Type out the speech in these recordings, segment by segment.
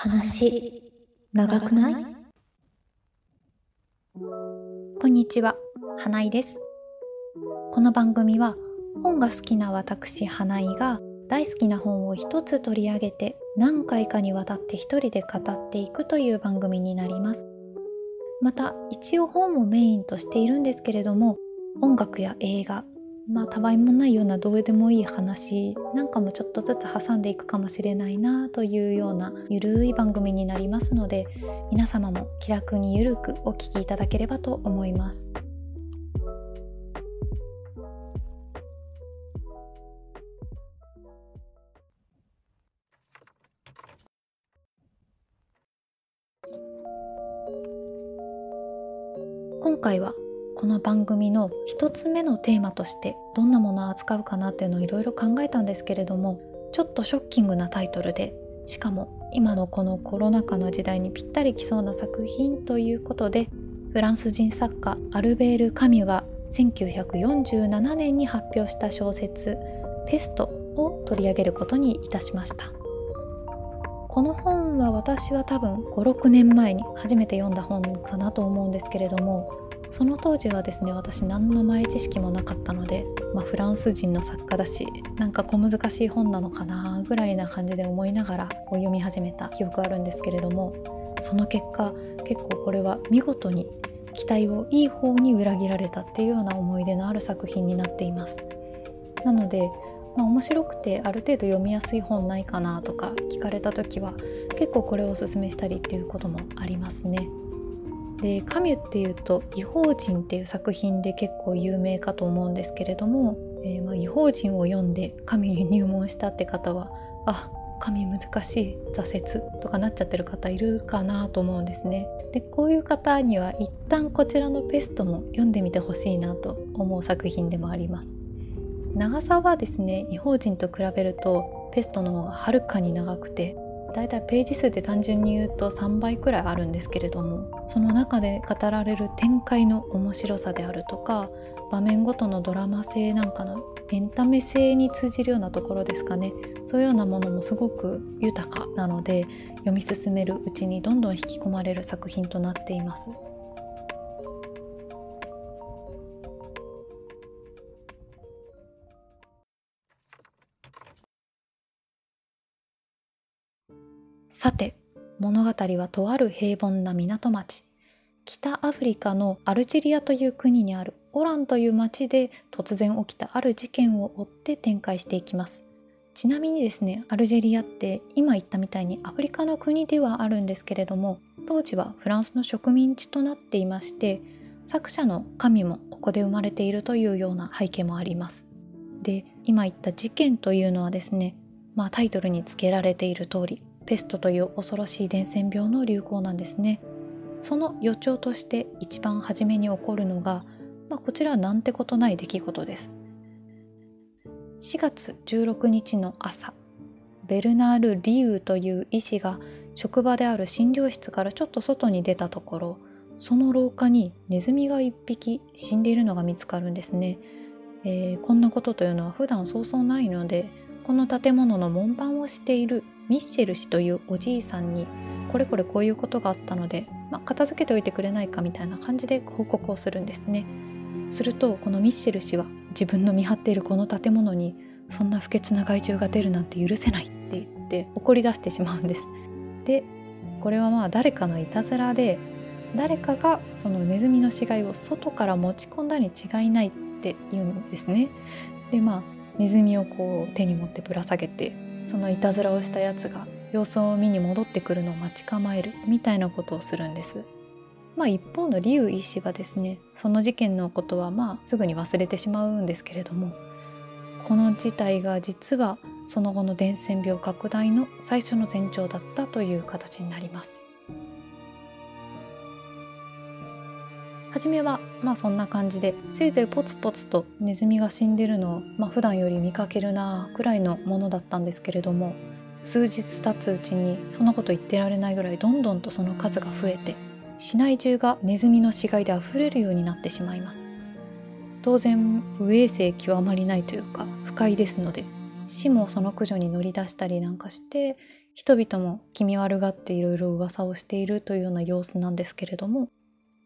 話長くない？こんにちは、花井です。この番組は本が好きな私花井が大好きな本を一つ取り上げて何回かにわたって一人で語っていくという番組になります。また一応本をメインとしているんですけれども音楽や映画まあたわいもないようなどうでもいい話なんかもちょっとずつ挟んでいくかもしれないなというようなゆるい番組になりますので皆様も気楽にゆるくお聴きいただければと思います。今回はこの番組の1つ目のテーマとしてどんなものを扱うかなっていうのをいろいろ考えたんですけれどもちょっとショッキングなタイトルでしかも今のこのコロナ禍の時代にぴったりきそうな作品ということでフランス人作家アルベール・カミュが1947年に発表した小説「ペスト」を取り上げることにいたしましたこの本は私は多分56年前に初めて読んだ本かなと思うんですけれどもその当時はですね私何の前知識もなかったので、まあ、フランス人の作家だしなんか小難しい本なのかなぐらいな感じで思いながら読み始めた記憶あるんですけれどもその結果結構これは見事に期待をいい方に裏切られたっていうような思い出のある作品になっています。なのでまあ、面白くてある程度読みやすい本ないかなとか聞かれた時は結構これをおすすめしたりっていうこともありますね。でカミュっていうと「異邦人」っていう作品で結構有名かと思うんですけれども「えー、まあ、異邦人」を読んでカミュに入門したって方はあ神難しい挫折とかなっちゃってる方いるかなと思うんですね。でこういう方には一旦こちらのペストも読んでみてほしいなと思う作品でもあります。長さはですね異邦人と比べるとペストの方がはるかに長くてだいたいページ数で単純に言うと3倍くらいあるんですけれどもその中で語られる展開の面白さであるとか場面ごとのドラマ性なんかのエンタメ性に通じるようなところですかねそういうようなものもすごく豊かなので読み進めるうちにどんどん引き込まれる作品となっています。さて物語はとある平凡な港町。北アフリカのアルジェリアという国にあるオランという町で突然起きたある事件を追って展開していきます。ちなみにですねアルジェリアって今言ったみたいにアフリカの国ではあるんですけれども当時はフランスの植民地となっていまして作者の神もここで生まれているというような背景もあります。で今言った事件というのはですねまあタイトルにつけられている通りペストという恐ろしい伝染病の流行なんですね。その予兆として一番初めに起こるのが、まあ、こちらはなんてことない出来事です。4月16日の朝ベルナール・リューという医師が職場である診療室からちょっと外に出たところその廊下にネズミが1匹死んでいるのが見つかるんですね、えー、こんなことというのは普段そうそうないのでこの建物の門番をしているミッシェル氏というおじいさんにこれこれこういうことがあったので、まあ、片付けておいてくれないかみたいな感じで報告をするんですね。するとこのミッシェル氏は自分の見張っているこの建物にそんな不潔な害虫が出るなんて許せないって言って怒り出してしまうんです。でこれはまあ誰かのいたずらで誰かがそのネズミの死骸を外から持ち込んだに違いないって言うんですね。でまあネズミをこう手に持ってぶら下げてそのいたずらをしたやつが様子を見に戻ってくるのを待ち構えるみたいなことをするんです。まあ、一方のリュウ医師はですねその事件のことはまあすぐに忘れてしまうんですけれどもこの事態が実はその後の伝染病拡大の最初の前兆だったという形になります。初めはまあそんな感じでせいぜいポツポツとネズミが死んでるのを、まあ、普段より見かけるなくらいのものだったんですけれども数日経つうちにそんなこと言ってられないぐらいどんどんとその数が増えて市内中がネズミの死骸であふれるようになってしまいます。当然不衛生極まりないというか不快ですので市もその駆除に乗り出したりなんかして人々も気味悪がっていろいろ噂をしているというような様子なんですけれども、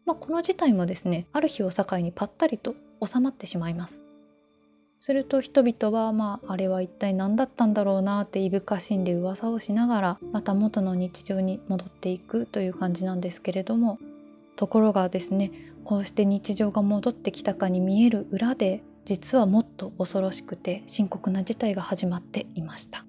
まあ、この事態もですねある日を境にぱったりと収まってしまいます。すると人々はまああれは一体何だったんだろうなっていぶかしんで噂をしながらまた元の日常に戻っていくという感じなんですけれどもところがですねこうして日常が戻ってきたかに見える裏で実はもっと恐ろしくて深刻な事態が始まっていました。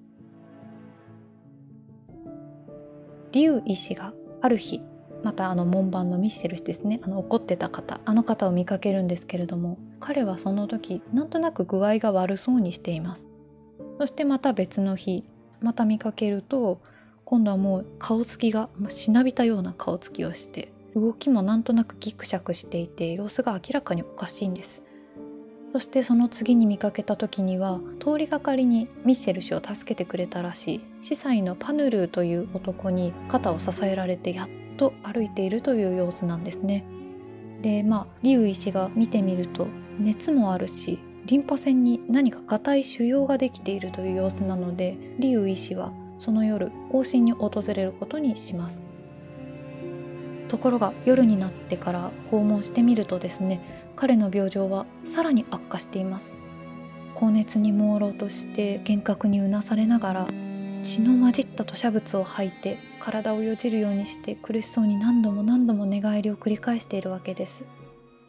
劉医師がある日またあの門番のミッシェル氏ですね。あの怒ってた方。あの方を見かけるんですけれども彼はその時なんとなく具合が悪そうにしています。そしてまた別の日また見かけると今度はもう顔つきがしなびたような顔つきをして動きもなんとなくギクシャクしていて様子が明らかにおかしいんです。そしてその次に見かけた時には通りがかりにミッシェル氏を助けてくれたらしい司祭のパヌルーという男に肩を支えられてやっと歩いているという様子なんですね。でまあリウ医師が見てみると熱もあるしリンパ腺に何か硬い腫瘍ができているという様子なのでリウ医師はその夜往診に訪れることにしますところが夜になってから訪問してみるとですね彼の病状はさらに悪化しています。高熱に朦朧として幻覚にうなされながら血の混じった吐砂物を吐いて体をよじるようにして苦しそうに何度も何度も寝返りを繰り返しているわけです。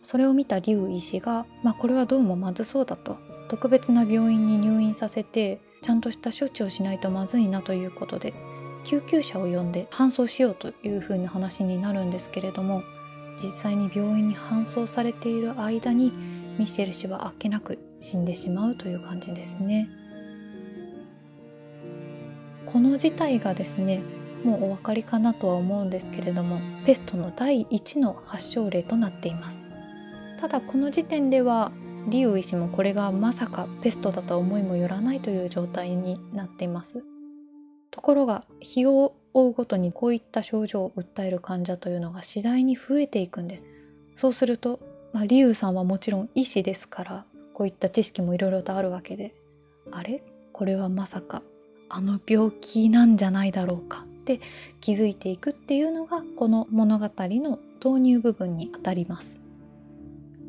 それを見た劉医師が、まあ、これはどうもまずそうだと特別な病院に入院させてちゃんとした処置をしないとまずいなということで救急車を呼んで搬送しようというふうな話になるんですけれども実際に病院に搬送されている間にミシェル氏はあっけなく死んでしまうという感じですね。この事態がですねもうお分かりかなとは思うんですけれどもペストの第1の発症例となっていますただこの時点ではリウ医師もこれがまさかペストだと思いもよらないという状態になっていますところが日を追うごとにこういった症状を訴える患者というのが次第に増えていくんです。そうすると、まあ、リウさんはもちろん医師ですからこういった知識もいろいろとあるわけであれ？これはまさかあの病気なんじゃないだろうか？って気づいていくっていうのがこの物語の導入部分にあたります。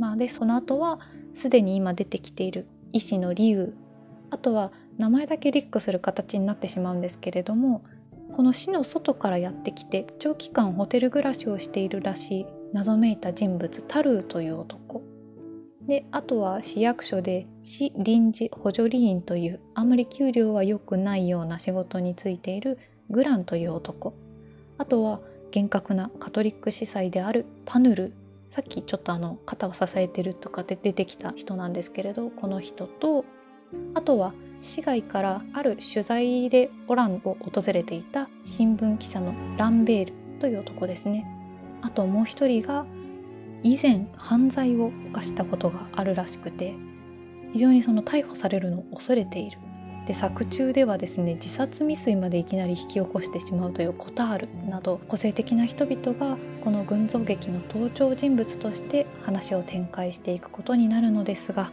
まあ、でその後はすでに今出てきている医師の理由あとは名前だけリックする形になってしまうんですけれどもこの市の外からやってきて長期間ホテル暮らしをしているらしい謎めいた人物タルーという男。であとは市役所で市臨時補助理員というあまり給料は良くないような仕事に就いているグランという男。あとは厳格なカトリック司祭であるパヌル。さっきちょっとあの肩を支えてるとかで出てきた人なんですけれどこの人とあとは市外からある取材でオランを訪れていた新聞記者のランベールという男ですね。あともう一人が以前犯罪を犯したことがあるらしくて非常にその逮捕されるのを恐れている。で作中ではですね自殺未遂までいきなり引き起こしてしまうというコタールなど個性的な人々がこの群像劇の登場人物として話を展開していくことになるのですが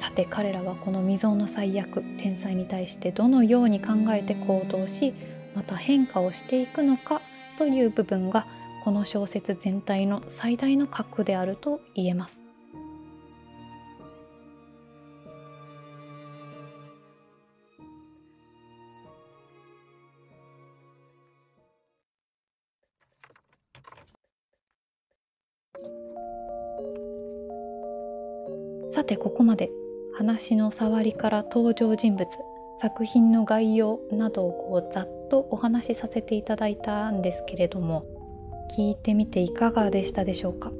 さて彼らはこの未曾有の最悪天才に対してどのように考えて行動しまた変化をしていくのかという部分がこの小説全体の最大の核であると言えます。さてここまで話の触りから登場人物作品の概要などをこうざっとお話しさせていただいたんですけれども聞いてみていかがでしたでしょうか？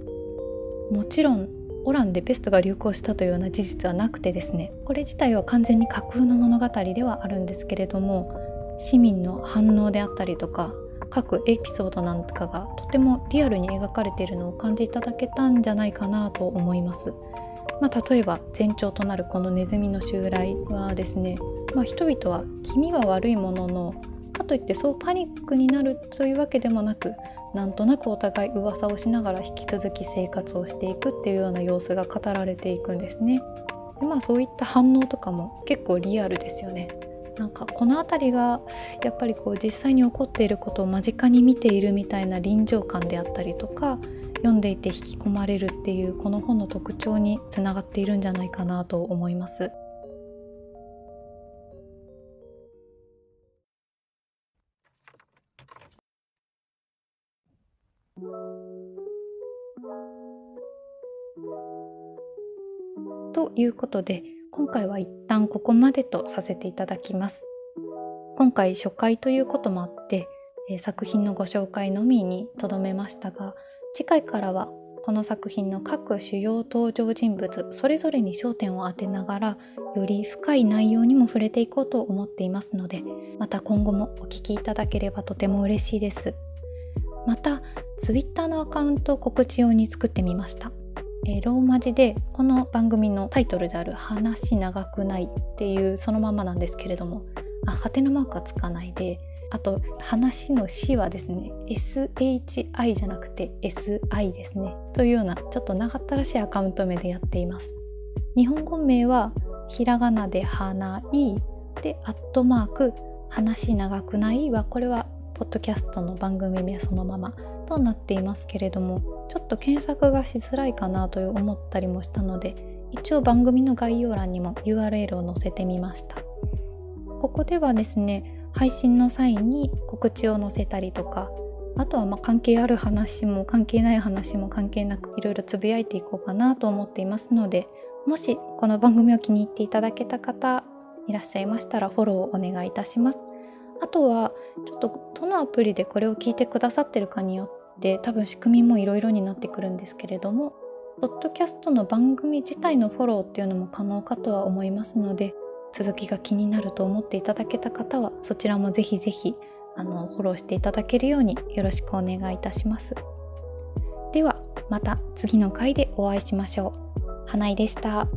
もちろんオランでペストが流行したというような事実はなくてですねこれ自体は完全に架空の物語ではあるんですけれども市民の反応であったりとか各エピソードなんかがとてもリアルに描かれているのを感じいただけたんじゃないかなと思います。まあ、例えば前兆となるこのネズミの襲来はですね、まあ、人々は気味は悪いもののかといってそうパニックになるというわけでもなくなんとなくお互い噂をしながら引き続き生活をしていくっていうような様子が語られていくんですね。でまあそういった反応とかも結構リアルですよね。なんかこの辺りがやっぱりこう実際に起こっていることを間近に見ているみたいな臨場感であったりとか読んでいて引き込まれるっていうこの本の特徴につながっているんじゃないかなと思います。ということで今回は一旦ここまでとさせていただきます今回初回ということもあって、えー、作品のご紹介のみにとどめましたが次回からはこの作品の各主要登場人物それぞれに焦点を当てながらより深い内容にも触れていこうと思っていますのでまた今後もお聞きいただければとても嬉しいです。また Twitter のアカウントを告知用に作ってみました。え、ローマ字でこの番組のタイトルである「話長くない」っていうそのままなんですけれどもあハテナマークはつかないであと話の「し」はですね SHI じゃなくて SI ですね。というようなちょっと長ったらしいアカウント名でやっています。日本語名はひらがなで「花い」で「アットマーク話長くない」はこれはポッドキャストの番組名そのままとなっていますけれどもちょっと検索がしづらいかなと思ったりもしたので一応番組の概要欄にも URL を載せてみました。ここではですね配信の際に告知を載せたりとかあとはま関係ある話も関係ない話も関係なくいろいろつぶやいていこうかなと思っていますのでもしこの番組を気に入っていただけた方いらっしゃいましたらフォローをお願いいたします。あとはちょっとどのアプリでこれを聞いてくださってるかによって多分仕組みもいろいろになってくるんですけれどもポッドキャストの番組自体のフォローっていうのも可能かとは思いますので続きが気になると思っていただけた方はそちらもぜひぜひあのフォローしていただけるようによろしくお願いいたします。ではまた次の回でお会いしましょう。花井でした。